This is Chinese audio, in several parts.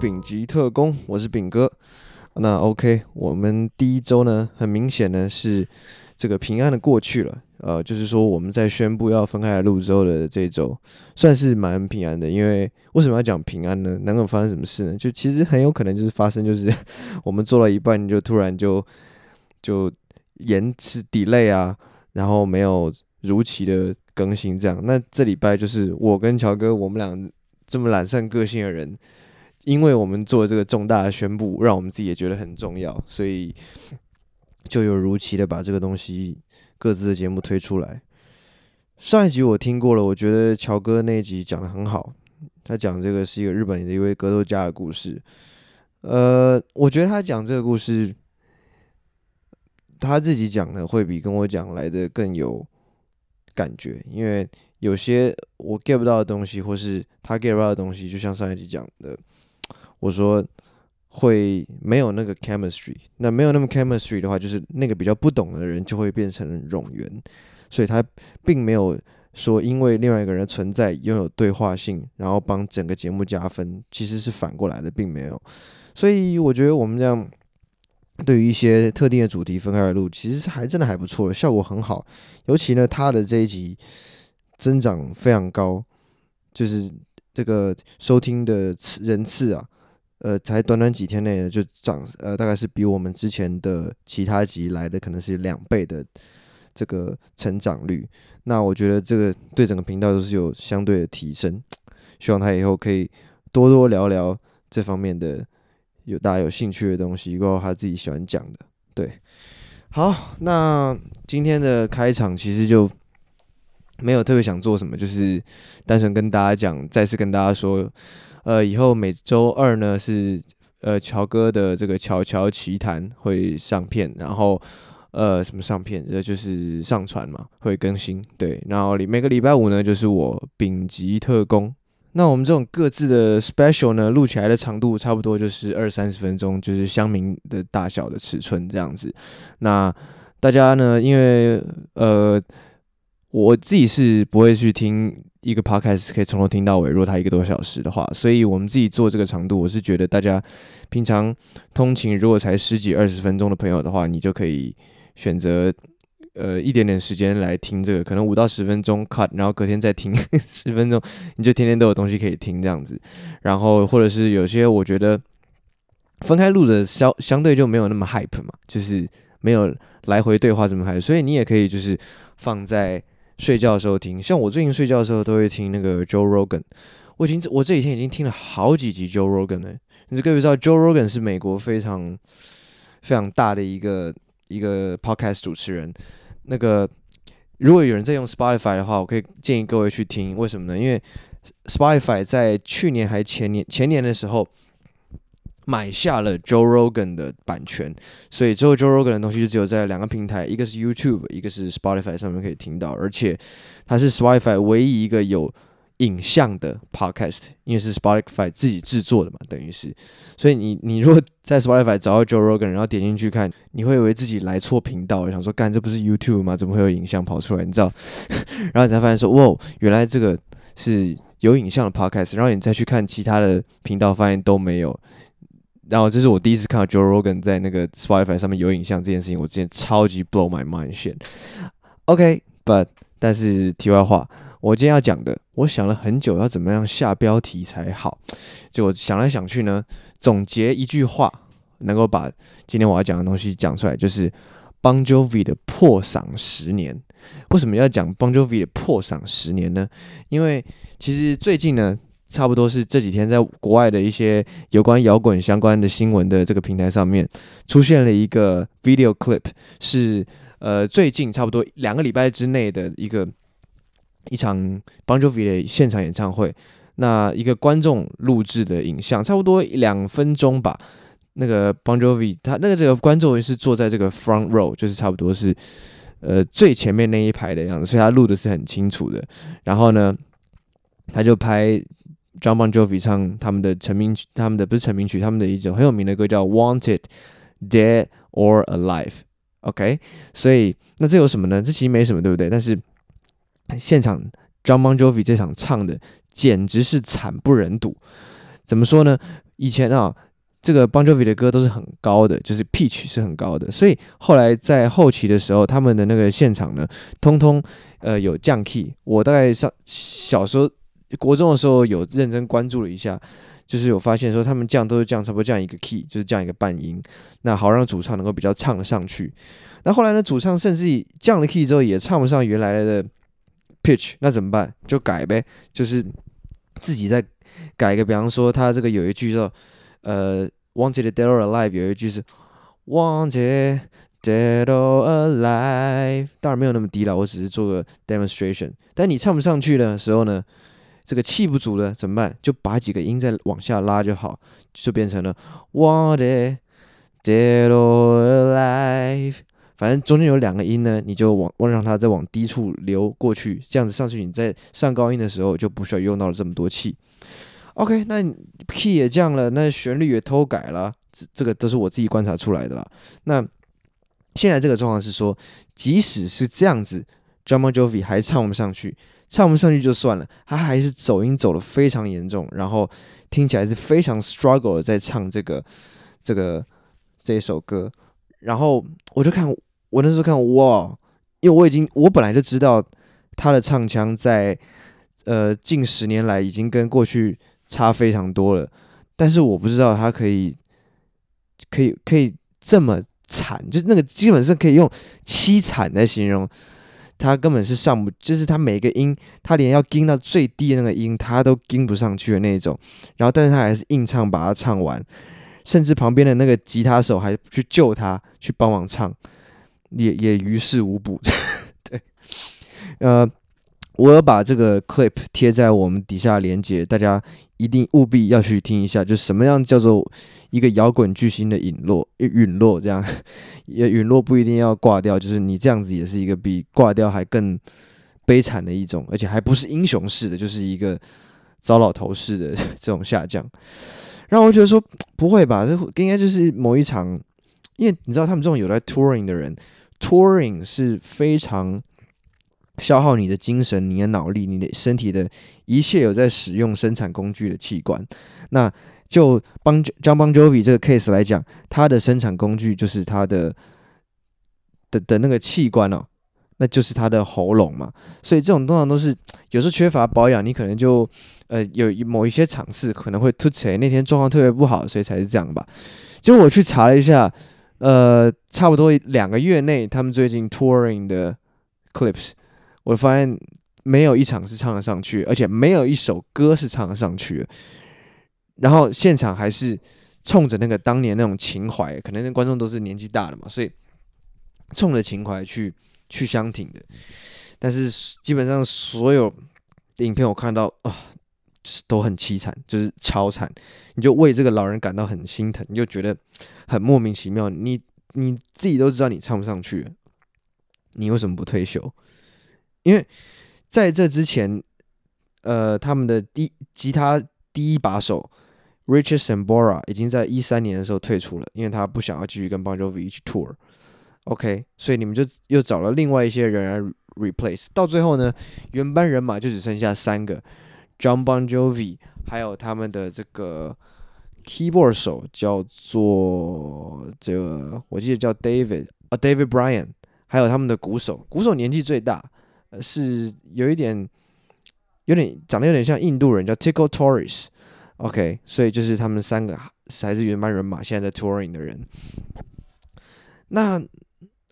丙级特工，我是丙哥。那 OK，我们第一周呢，很明显呢是这个平安的过去了。呃，就是说我们在宣布要分开来录之后的这一周，算是蛮平安的。因为为什么要讲平安呢？能够发生什么事呢？就其实很有可能就是发生，就是 我们做了一半就突然就就延迟 delay 啊，然后没有如期的更新这样。那这礼拜就是我跟乔哥，我们俩这么懒散个性的人，因为我们做这个重大的宣布，让我们自己也觉得很重要，所以就有如期的把这个东西。各自的节目推出来。上一集我听过了，我觉得乔哥那一集讲的很好。他讲这个是一个日本的一位格斗家的故事。呃，我觉得他讲这个故事，他自己讲的会比跟我讲来的更有感觉，因为有些我 get 不到的东西，或是他 get 不到的东西，就像上一集讲的，我说。会没有那个 chemistry，那没有那么 chemistry 的话，就是那个比较不懂的人就会变成冗员，所以他并没有说因为另外一个人存在拥有对话性，然后帮整个节目加分，其实是反过来的，并没有。所以我觉得我们这样对于一些特定的主题分开来录，其实还真的还不错，效果很好。尤其呢，他的这一集增长非常高，就是这个收听的次人次啊。呃，才短短几天内就涨，呃，大概是比我们之前的其他集来的可能是两倍的这个成长率。那我觉得这个对整个频道都是有相对的提升。希望他以后可以多多聊聊这方面的有大家有兴趣的东西，包括他自己喜欢讲的。对，好，那今天的开场其实就没有特别想做什么，就是单纯跟大家讲，再次跟大家说。呃，以后每周二呢是呃乔哥的这个乔乔奇谈会上片，然后呃什么上片，这就是上传嘛，会更新。对，然后每个礼拜五呢就是我丙级特工。那我们这种各自的 special 呢，录起来的长度差不多就是二三十分钟，就是乡民的大小的尺寸这样子。那大家呢，因为呃我自己是不会去听。一个 podcast 可以从头听到尾，如果它一个多小时的话，所以我们自己做这个长度，我是觉得大家平常通勤如果才十几二十分钟的朋友的话，你就可以选择呃一点点时间来听这个，可能五到十分钟 cut，然后隔天再听 十分钟，你就天天都有东西可以听这样子。然后或者是有些我觉得分开录的相相对就没有那么 hype 嘛，就是没有来回对话这么 hype，所以你也可以就是放在。睡觉的时候听，像我最近睡觉的时候都会听那个 Joe Rogan。我已经我这几天已经听了好几集 Joe Rogan 了。你各位知道 Joe Rogan 是美国非常非常大的一个一个 podcast 主持人。那个如果有人在用 Spotify 的话，我可以建议各位去听。为什么呢？因为 Spotify 在去年还前年前年的时候。买下了 Joe Rogan 的版权，所以之后 Joe Rogan 的东西就只有在两个平台，一个是 YouTube，一个是 Spotify 上面可以听到，而且它是 Spotify 唯一一个有影像的 Podcast，因为是 Spotify 自己制作的嘛，等于是，所以你你如果在 Spotify 找到 Joe Rogan，然后点进去看，你会以为自己来错频道，想说，干这不是 YouTube 吗？怎么会有影像跑出来？你知道？然后你才发现说，哇，原来这个是有影像的 Podcast，然后你再去看其他的频道，发现都没有。然后这是我第一次看到 Joe Rogan 在那个 Spotify 上面有影像这件事情，我之前超级 blow my mind shit。OK，but 但是题外话，我今天要讲的，我想了很久要怎么样下标题才好，结果想来想去呢，总结一句话，能够把今天我要讲的东西讲出来，就是 Bon Jovi 的破嗓十年。为什么要讲 Bon Jovi 的破嗓十年呢？因为其实最近呢。差不多是这几天，在国外的一些有关摇滚相关的新闻的这个平台上面，出现了一个 video clip，是呃最近差不多两个礼拜之内的一个一场 Bon Jovi 的现场演唱会，那一个观众录制的影像，差不多两分钟吧。那个 Bon Jovi 他那个这个观众是坐在这个 front row，就是差不多是呃最前面那一排的样子，所以他录的是很清楚的。然后呢，他就拍。John Bon Jovi 唱他们的成名曲，他们的不是成名曲，他们的一首很有名的歌叫《Wanted Dead or Alive》。OK，所以那这有什么呢？这其实没什么，对不对？但是现场 John Bon Jovi 这场唱的简直是惨不忍睹。怎么说呢？以前啊，这个 Bon Jovi 的歌都是很高的，就是 pitch 是很高的，所以后来在后期的时候，他们的那个现场呢，通通呃有降 key。我大概上小时候国中的时候有认真关注了一下，就是有发现说他们降都是降差不多降一个 key，就是降一个半音，那好让主唱能够比较唱得上去。那后来呢，主唱甚至降了 key 之后也唱不上原来的 pitch，那怎么办？就改呗，就是自己再改一个。比方说，他这个有一句叫呃，Wanted Dead or Alive，有一句是 Wanted Dead or Alive，当然没有那么低了，我只是做个 demonstration。但你唱不上去的时候呢，这个气不足了怎么办？就把几个音再往下拉就好，就变成了 water deadlive。反正中间有两个音呢，你就往往让它再往低处流过去，这样子上去，你在上高音的时候就不需要用到了这么多气。OK，那 key 也降了，那旋律也偷改了，这这个都是我自己观察出来的啦。那现在这个状况是说，即使是这样子，Jon Bon Jovi 还唱不上去，唱不上去就算了，他还是走音走的非常严重，然后听起来是非常 struggle 的在唱这个这个这一首歌，然后我就看。我那时候看哇，因为我已经我本来就知道他的唱腔在呃近十年来已经跟过去差非常多了，但是我不知道他可以可以可以这么惨，就那个基本上可以用凄惨来形容，他根本是上不，就是他每个音他连要跟到最低的那个音他都跟不上去的那种，然后但是他还是硬唱把它唱完，甚至旁边的那个吉他手还去救他去帮忙唱。也也于事无补，对，呃，我要把这个 clip 贴在我们底下连接，大家一定务必要去听一下，就什么样叫做一个摇滚巨星的陨落，陨落这样，也陨落不一定要挂掉，就是你这样子也是一个比挂掉还更悲惨的一种，而且还不是英雄式的，就是一个糟老头式的这种下降，让我觉得说不会吧，这应该就是某一场，因为你知道他们这种有在 touring 的人。Touring 是非常消耗你的精神、你的脑力、你的身体的一切有在使用生产工具的器官。那就帮 Jon Bon Jovi 这个 case 来讲，他的生产工具就是他的的的那个器官哦，那就是他的喉咙嘛。所以这种通常都是有时候缺乏保养，你可能就呃有某一些场次可能会突起来，那天状况特别不好，所以才是这样吧。结果我去查了一下。呃，差不多两个月内，他们最近 touring 的 clips，我发现没有一场是唱得上去，而且没有一首歌是唱得上去的。然后现场还是冲着那个当年那种情怀，可能那观众都是年纪大了嘛，所以冲着情怀去去相挺的。但是基本上所有影片我看到啊，都很凄惨，就是超惨，你就为这个老人感到很心疼，你就觉得。很莫名其妙，你你自己都知道你唱不上去，你为什么不退休？因为在这之前，呃，他们的第吉他第一把手 Richard Sambora 已经在一三年的时候退出了，因为他不想要继续跟 Bon Jovi 一起 tour。OK，所以你们就又找了另外一些人来 replace，到最后呢，原班人马就只剩下三个：John Bon Jovi，还有他们的这个。Keyboard 手叫做这个，我记得叫 David 啊，David Bryan，还有他们的鼓手，鼓手年纪最大，是有一点，有点长得有点像印度人，叫 Tico Torres。OK，所以就是他们三个还是原班人马，现在在 touring 的人。那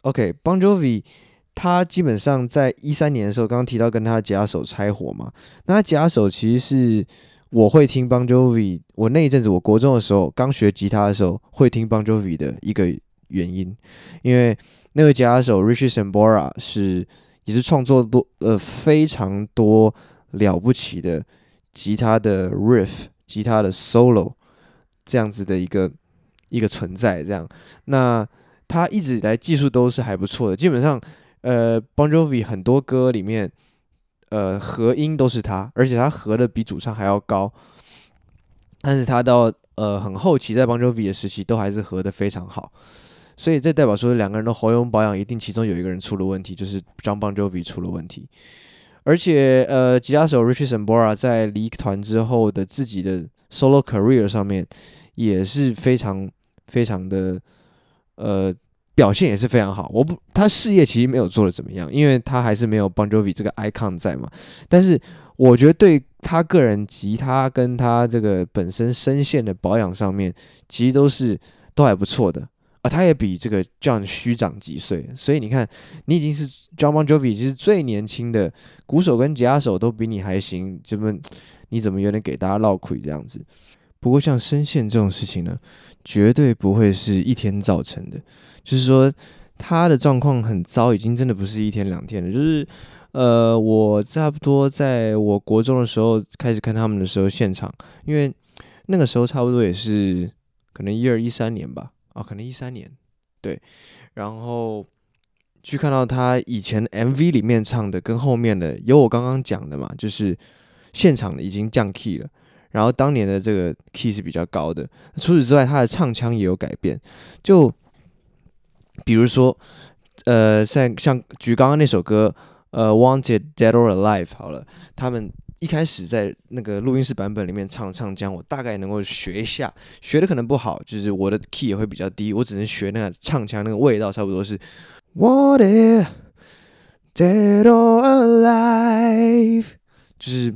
OK，Bon Jovi 他基本上在一三年的时候，刚刚提到跟他的吉他手拆伙嘛，那他吉他手其实是。我会听 Bon Jovi，我那一阵子，我国中的时候刚学吉他的时候，会听 Bon Jovi 的一个原因，因为那位吉他手 Richie Sambora 是也是创作多呃非常多了不起的吉他的 riff、吉他的 solo 这样子的一个一个存在，这样，那他一直以来技术都是还不错的，基本上呃 Bon Jovi 很多歌里面。呃，和音都是他，而且他和的比主唱还要高。但是他到呃很后期，在 Bon Jovi 的时期，都还是和的非常好。所以这代表说，两个人的喉咙保养一定其中有一个人出了问题，就是 John Bon Jovi 出了问题。而且呃，吉他手 Richie Sambora 在离团之后的自己的 solo career 上面也是非常非常的呃。表现也是非常好，我不，他事业其实没有做的怎么样，因为他还是没有 Bon Jovi 这个 icon 在嘛。但是我觉得对他个人吉他跟他这个本身声线的保养上面，其实都是都还不错的啊。他也比这个 John 虚长几岁，所以你看，你已经是 John Bon Jovi，就是最年轻的鼓手跟吉他手都比你还行，怎么你怎么有点给大家唠亏这样子？不过像声线这种事情呢，绝对不会是一天造成的。就是说，他的状况很糟，已经真的不是一天两天了。就是，呃，我差不多在我国中的时候开始看他们的时候，现场，因为那个时候差不多也是可能一二一三年吧，啊，可能一三年，对。然后去看到他以前 MV 里面唱的跟后面的有我刚刚讲的嘛，就是现场的已经降 key 了，然后当年的这个 key 是比较高的。除此之外，他的唱腔也有改变，就。比如说，呃，像像举刚刚那首歌，呃，Wanted Dead or Alive，好了，他们一开始在那个录音室版本里面唱唱腔，我大概能够学一下，学的可能不好，就是我的 key 也会比较低，我只能学那个唱腔那个味道，差不多是 Wanted Dead or Alive，就是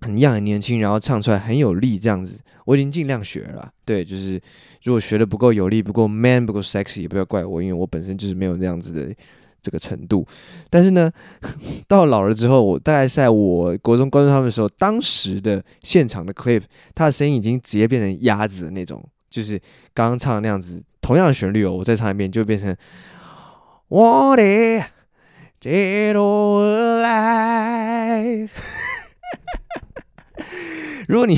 很 young 很年轻，然后唱出来很有力这样子。我已经尽量学了，对，就是如果学的不够有力、不够 man、不够 sexy，也不要怪我，因为我本身就是没有这样子的这个程度。但是呢，到老了之后，我大概在我国中关注他们的时候，当时的现场的 clip，他的声音已经直接变成鸭子的那种，就是刚刚唱的那样子，同样的旋律哦，我再唱一遍就变成 Wanted Dead or Alive。如果你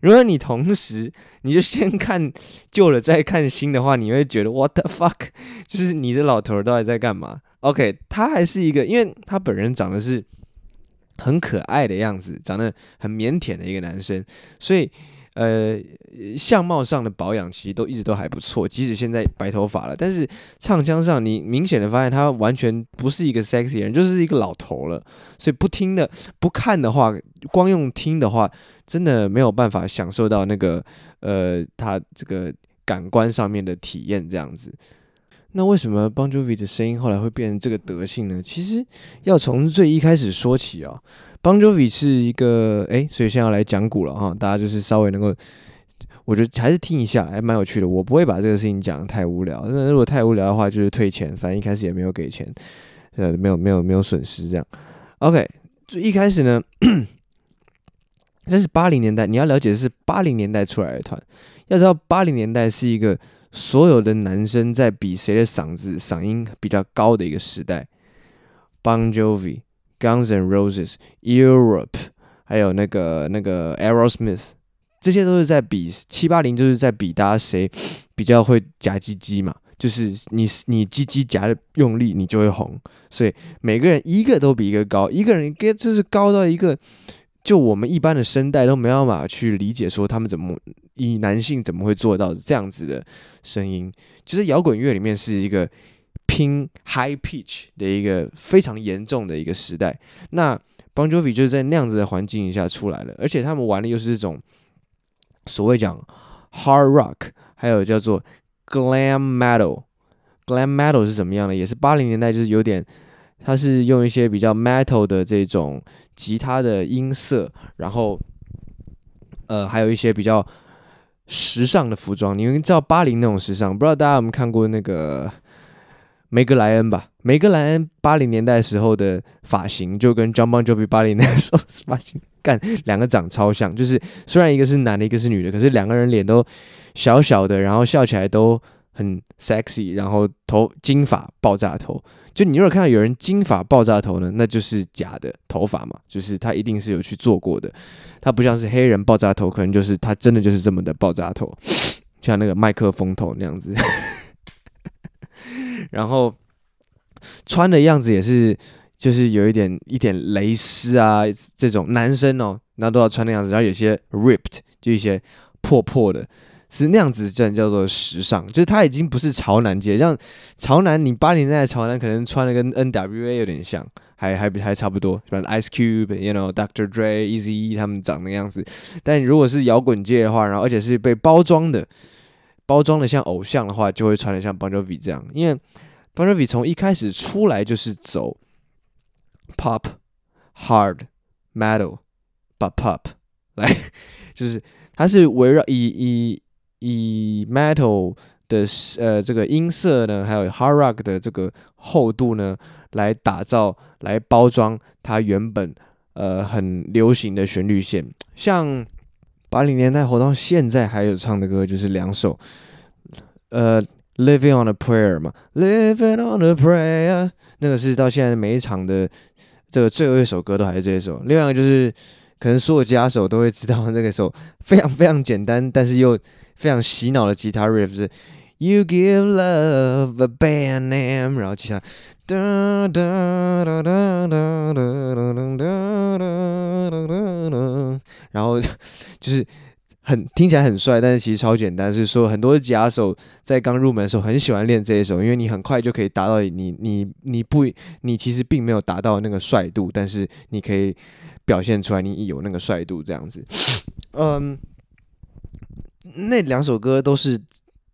如果你同时你就先看旧了再看新的话，你会觉得 What the fuck？就是你这老头到底在干嘛？OK，他还是一个，因为他本人长得是很可爱的样子，长得很腼腆的一个男生，所以。呃，相貌上的保养其实都一直都还不错，即使现在白头发了，但是唱腔上你明显的发现他完全不是一个 sexy 人，就是一个老头了。所以不听的、不看的话，光用听的话，真的没有办法享受到那个呃他这个感官上面的体验这样子。那为什么 Bon Jovi 的声音后来会变成这个德性呢？其实要从最一开始说起啊。Bon Jovi 是一个哎，所以现在要来讲古了哈，大家就是稍微能够，我觉得还是听一下，还蛮有趣的。我不会把这个事情讲太无聊，那如果太无聊的话，就是退钱，反正一开始也没有给钱，呃，没有没有没有损失这样。OK，就一开始呢，这是八零年代，你要了解的是八零年代出来的团，要知道八零年代是一个所有的男生在比谁的嗓子嗓音比较高的一个时代。Bon Jovi。Guns and Roses、Europe，还有那个那个 Aerosmith，这些都是在比七八零，就是在比大家谁比较会夹鸡鸡嘛，就是你你鸡鸡夹的用力，你就会红。所以每个人一个都比一个高，一个人跟就是高到一个，就我们一般的声带都没办法去理解，说他们怎么以男性怎么会做到这样子的声音。其实摇滚乐里面是一个。拼 high pitch 的一个非常严重的一个时代，那 Bon Jovi 就是在那样子的环境下出来了，而且他们玩的又是这种所谓讲 hard rock，还有叫做 glam metal。glam metal 是怎么样的？也是八零年代，就是有点，它是用一些比较 metal 的这种吉他的音色，然后呃，还有一些比较时尚的服装。你们知道八零那种时尚，不知道大家有没有看过那个？梅格莱恩吧，梅格莱恩八零年代时候的发型就跟 John Bon Jovi 八零年代时候发型干两个长超像，就是虽然一个是男的，一个是女的，可是两个人脸都小小的，然后笑起来都很 sexy，然后头金发爆炸头。就你如果看到有人金发爆炸头呢，那就是假的头发嘛，就是他一定是有去做过的，他不像是黑人爆炸头，可能就是他真的就是这么的爆炸头，像那个麦克风头那样子。然后穿的样子也是，就是有一点一点蕾丝啊，这种男生哦，那都要穿那样子。然后有些 ripped，就一些破破的是那样子，这叫做时尚，就是他已经不是潮男街，像潮男，你八零年代的潮男可能穿的跟 N.W.A 有点像，还还还差不多，像 Ice Cube，you know，Dr. Dre、Eazy 他们长那样子。但如果是摇滚界的话，然后而且是被包装的，包装的像偶像的话，就会穿的像 Bon Jovi 这样，因为 Bon Jovi 从一开始出来就是走 Pop、Hard、Metal、But Pop 来，就是它是围绕以以。以 metal 的呃这个音色呢，还有 hard rock 的这个厚度呢，来打造、来包装它原本呃很流行的旋律线。像八零年代活到现在还有唱的歌就是两首，呃，Living on a Prayer 嘛，Living on a Prayer，那个是到现在每一场的这个最后一首歌都还是这一首。另外一个就是可能所有吉他手都会知道那个首非常非常简单，但是又非常洗脑的吉他 riff 是 You give love a bad name，然后吉他哒哒哒哒哒哒哒哒，然后就是很听起来很帅，但是其实超简单。是说很多吉他手在刚入门的时候很喜欢练这一首，因为你很快就可以达到你你你不你其实并没有达到那个帅度，但是你可以表现出来你有那个帅度这样子，嗯。那两首歌都是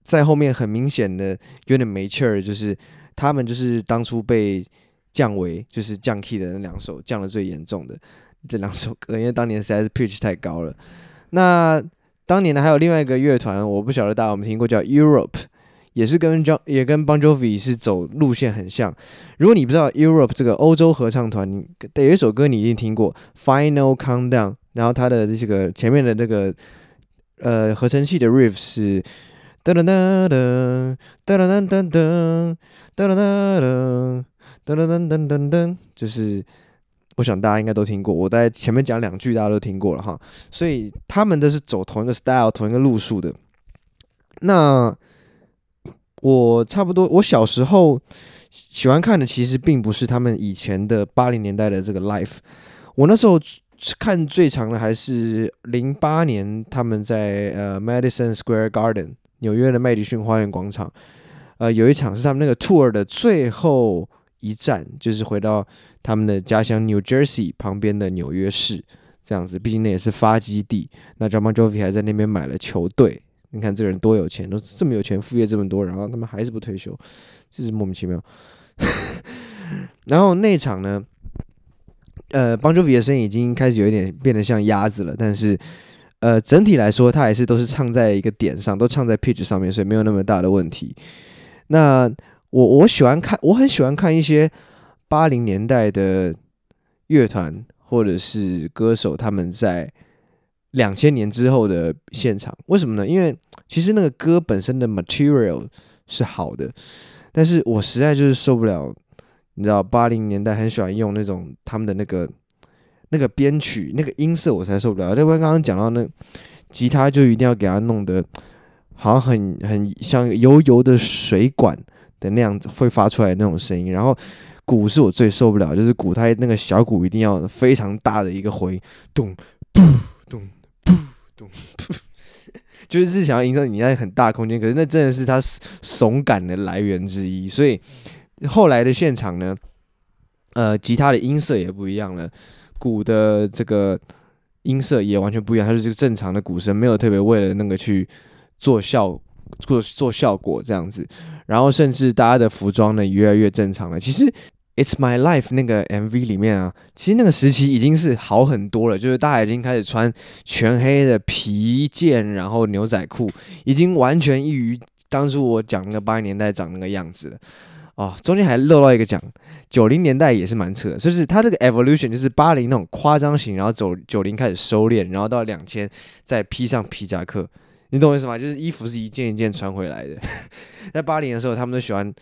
在后面很明显的有点没气儿，就是他们就是当初被降为就是降 key 的那两首降的最严重的这两首歌，因为当年实在是 pitch 太高了。那当年呢，还有另外一个乐团，我不晓得大家有没有听过，叫 Europe，也是跟 John 也跟 Bon Jovi 是走路线很像。如果你不知道 Europe 这个欧洲合唱团，你有一首歌你一定听过《Final Countdown》，然后它的这个前面的这个呃合成器的 riff 是。噔噔噔噔噔噔噔噔噔噔噔噔噔，就是我想大家应该都听过，我在前面讲两句大家都听过了哈，所以他们都是走同一个 style 同一个路数的。那我差不多，我小时候喜欢看的其实并不是他们以前的八零年代的这个 Life 我那时候。看最长的还是零八年，他们在呃 Madison Square Garden 纽约的麦迪逊花园广场，呃有一场是他们那个 tour 的最后一站，就是回到他们的家乡 New Jersey 旁边的纽约市这样子，毕竟那也是发基地。那 Jon Bon Jovi 还在那边买了球队，你看这个人多有钱，都这么有钱，副业这么多，然后他们还是不退休，就是莫名其妙。然后那场呢？呃，Bon Jovi 的声音已经开始有一点变得像鸭子了，但是，呃，整体来说，他还是都是唱在一个点上，都唱在 pitch 上面，所以没有那么大的问题。那我我喜欢看，我很喜欢看一些八零年代的乐团或者是歌手他们在两千年之后的现场，为什么呢？因为其实那个歌本身的 material 是好的，但是我实在就是受不了。你知道八零年代很喜欢用那种他们的那个那个编曲那个音色，我才受不了。另外刚刚讲到那吉他就一定要给他弄得好像很很像油油的水管的那样子会发出来那种声音。然后鼓是我最受不了，就是鼓它那个小鼓一定要非常大的一个回，咚噗咚噗咚，就是是想要营造你在很大空间，可是那真的是它耸感的来源之一，所以。后来的现场呢，呃，吉他的音色也不一样了，鼓的这个音色也完全不一样，它是这个正常的鼓声，没有特别为了那个去做效做做效果这样子。然后甚至大家的服装呢越来越正常了。其实《It's My Life》那个 MV 里面啊，其实那个时期已经是好很多了，就是大家已经开始穿全黑的皮件，然后牛仔裤，已经完全异于当初我讲那个八零年代长那个样子了。哦，中间还漏到一个讲，九零年代也是蛮扯的，就是它这个 evolution 就是八零那种夸张型，然后走九零开始收敛，然后到两千再披上皮夹克，你懂我意思吗？就是衣服是一件一件穿回来的。在八零的时候，他们都喜欢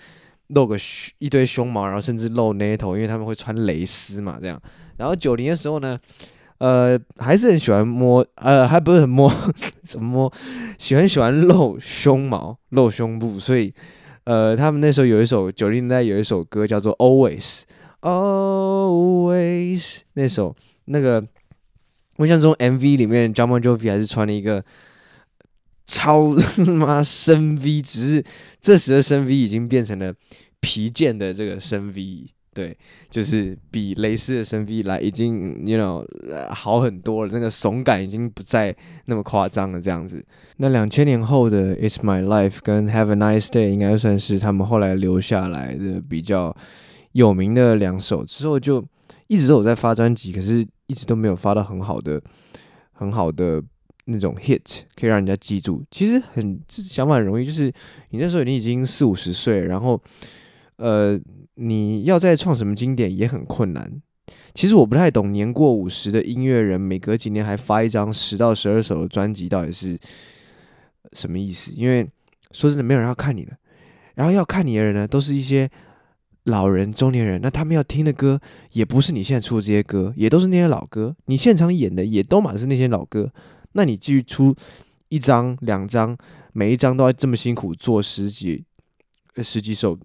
露个一堆胸毛，然后甚至露内头，因为他们会穿蕾丝嘛，这样。然后九零的时候呢，呃，还是很喜欢摸，呃，还不是很摸，什么摸，喜欢喜欢露胸毛、露胸部，所以。呃，他们那时候有一首九零年代有一首歌叫做 Always Always 那首那个，我印象中 MV 里面 Jon Bon Jovi 还是穿了一个超他妈深 V，只是这时的深 V 已经变成了皮件的这个深 V，对，就是比蕾丝的深 V 来已经，you know，好很多了，那个耸感已经不再那么夸张了，这样子。那两千年后的 It's My Life 跟 Have a Nice Day 应该算是他们后来留下来的比较有名的两首，之后就一直都有在发专辑，可是一直都没有发到很好的、很好的。那种 hit 可以让人家记住，其实很想法很容易，就是你那时候你已经四五十岁，然后呃，你要再创什么经典也很困难。其实我不太懂年过五十的音乐人，每隔几年还发一张十到十二首的专辑，到底是什么意思？因为说真的，没有人要看你的，然后要看你的人呢，都是一些老人、中年人，那他们要听的歌也不是你现在出的这些歌，也都是那些老歌，你现场演的也都满是那些老歌。那你继续出一张、两张，每一张都要这么辛苦做十几、十几首，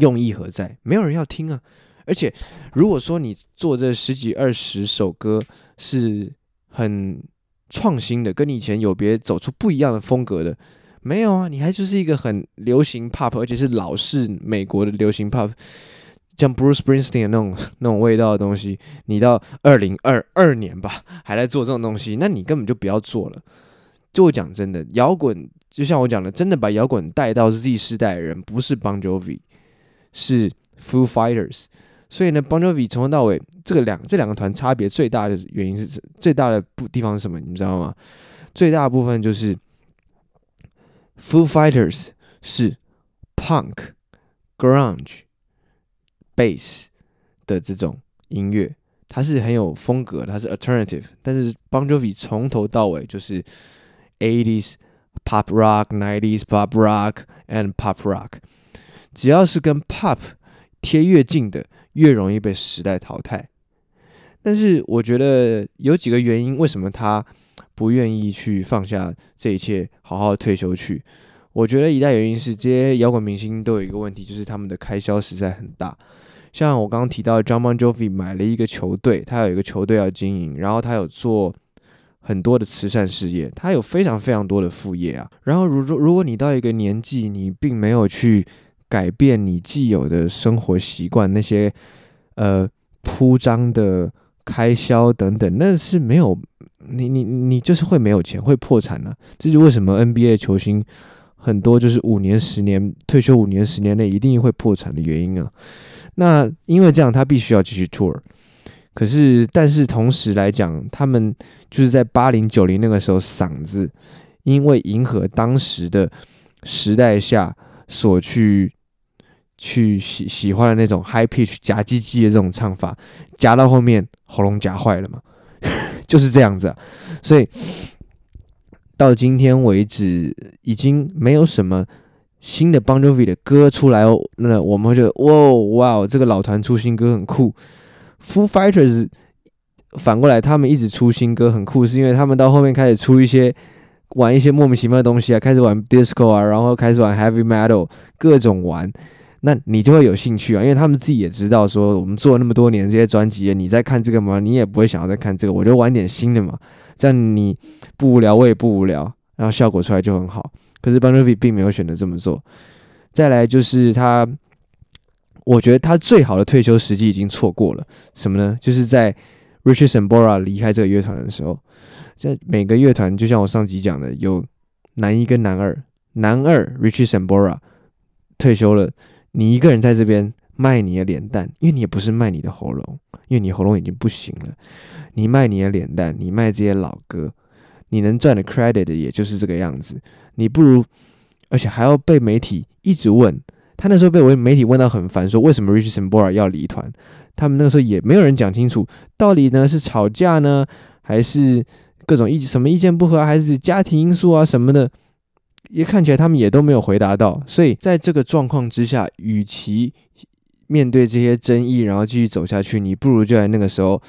用意何在？没有人要听啊！而且，如果说你做这十几、二十首歌是很创新的，跟你以前有别、走出不一样的风格的，没有啊！你还就是一个很流行 pop，而且是老式美国的流行 pop。像 Bruce Springsteen 那种 那种味道的东西，你到二零二二年吧，还在做这种东西，那你根本就不要做了。就我讲真的，摇滚就像我讲的，真的把摇滚带到 Z 世代的人，不是 Bon Jovi，是 Foo Fighters。所以呢，Bon Jovi 从头到尾，这个两这两个团差别最大的原因是最大的不地方是什么？你们知道吗？最大的部分就是 Foo Fighters 是 Punk Grunge。Bass 的这种音乐，它是很有风格，它是 alternative。但是 Bon Jovi 从头到尾就是 80s pop rock、90s pop rock and pop rock。只要是跟 pop 贴越近的，越容易被时代淘汰。但是我觉得有几个原因，为什么他不愿意去放下这一切，好好退休去？我觉得一大原因是这些摇滚明星都有一个问题，就是他们的开销实在很大。像我刚刚提到，John Bon Jovi 买了一个球队，他有一个球队要经营，然后他有做很多的慈善事业，他有非常非常多的副业啊。然后，如如如果你到一个年纪，你并没有去改变你既有的生活习惯，那些呃铺张的开销等等，那是没有你你你就是会没有钱，会破产啊。这是为什么 NBA 球星很多就是五年、十年退休，五年、十年内一定会破产的原因啊。那因为这样，他必须要继续 tour。可是，但是同时来讲，他们就是在八零九零那个时候，嗓子因为迎合当时的时代下所去去喜喜欢的那种 high pitch 夹唧唧的这种唱法，夹到后面喉咙夹坏了嘛，就是这样子啊。所以到今天为止，已经没有什么。新的 Bon Jovi 的歌出来哦，那我们会觉得哇哇，这个老团出新歌很酷。Foo Fighters 反过来，他们一直出新歌很酷，是因为他们到后面开始出一些玩一些莫名其妙的东西啊，开始玩 Disco 啊，然后开始玩 Heavy Metal，各种玩，那你就会有兴趣啊，因为他们自己也知道说，我们做了那么多年这些专辑，你在看这个吗？你也不会想要再看这个，我就玩点新的嘛，这样你不无聊，我也不无聊，然后效果出来就很好。可是 b a n r i 并没有选择这么做。再来就是他，我觉得他最好的退休时机已经错过了。什么呢？就是在 Richard Sambora 离开这个乐团的时候，在每个乐团，就像我上集讲的，有男一跟男二。男二 Richard Sambora 退休了，你一个人在这边卖你的脸蛋，因为你也不是卖你的喉咙，因为你喉咙已经不行了。你卖你的脸蛋，你卖这些老歌。你能赚的 credit 也就是这个样子，你不如，而且还要被媒体一直问。他那时候被我媒体问到很烦，说为什么 Rich Sambora 要离团？他们那个时候也没有人讲清楚，到底呢是吵架呢，还是各种意什么意见不合，还是家庭因素啊什么的？也看起来他们也都没有回答到。所以在这个状况之下，与其面对这些争议，然后继续走下去，你不如就在那个时候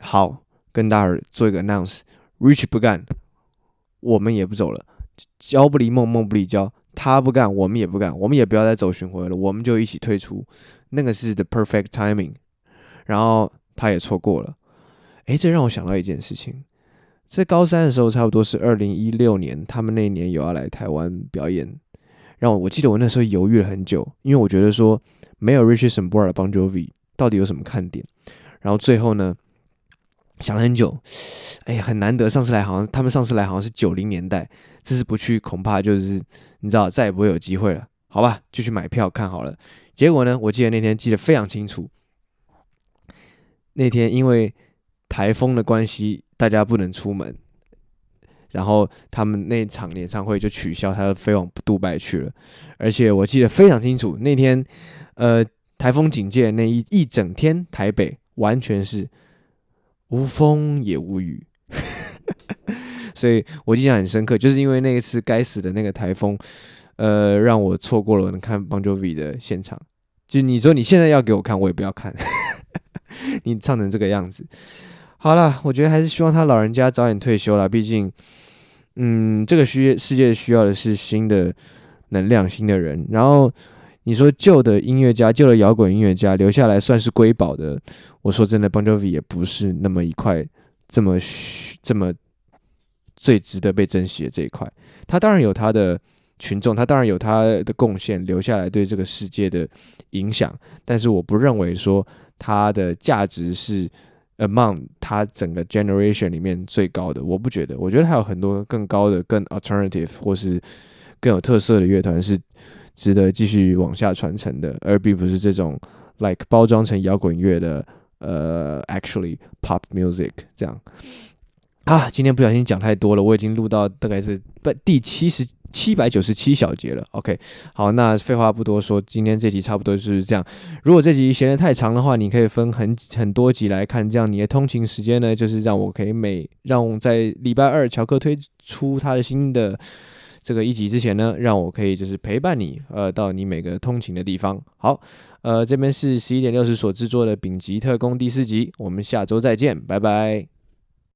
好跟大家做一个 announce。Rich 不干，我们也不走了。交不离梦，梦不离交。他不干，我们也不干。我们也不要再走巡回了，我们就一起退出。那个是 the perfect timing。然后他也错过了。诶，这让我想到一件事情。在高三的时候，差不多是二零一六年，他们那一年有要来台湾表演。然后我记得我那时候犹豫了很久，因为我觉得说没有 Richie Sambora 的 Bon Jovi 到底有什么看点。然后最后呢，想了很久，哎呀，很难得，上次来好像他们上次来好像是九零年代，这次不去恐怕就是你知道再也不会有机会了。好吧，就去买票看好了。结果呢，我记得那天记得非常清楚，那天因为台风的关系，大家不能出门。然后他们那场演唱会就取消，他就飞往杜拜去了。而且我记得非常清楚，那天，呃，台风警戒那一一整天，台北完全是无风也无雨，所以我印象很深刻，就是因为那一次该死的那个台风，呃，让我错过了能看 Bon Jovi 的现场。就你说你现在要给我看，我也不要看，你唱成这个样子。好了，我觉得还是希望他老人家早点退休了。毕竟，嗯，这个需世界需要的是新的能量、新的人。然后你说旧的音乐家、旧的摇滚音乐家留下来算是瑰宝的，我说真的，Bon Jovi 也不是那么一块这么这么最值得被珍惜的这一块。他当然有他的群众，他当然有他的贡献，留下来对这个世界的影响。但是我不认为说他的价值是。Among 他整个 generation 里面最高的，我不觉得，我觉得还有很多更高的、更 alternative 或是更有特色的乐团是值得继续往下传承的，而并不是这种 like 包装成摇滚乐的呃 actually pop music 这样。啊，今天不小心讲太多了，我已经录到大概是第七十。七百九十七小节了，OK，好，那废话不多说，今天这集差不多就是这样。如果这集闲得太长的话，你可以分很很多集来看，这样你的通勤时间呢，就是让我可以每让我在礼拜二乔克推出他的新的这个一集之前呢，让我可以就是陪伴你，呃，到你每个通勤的地方。好，呃，这边是十一点六十所制作的丙级特工第四集，我们下周再见，拜拜。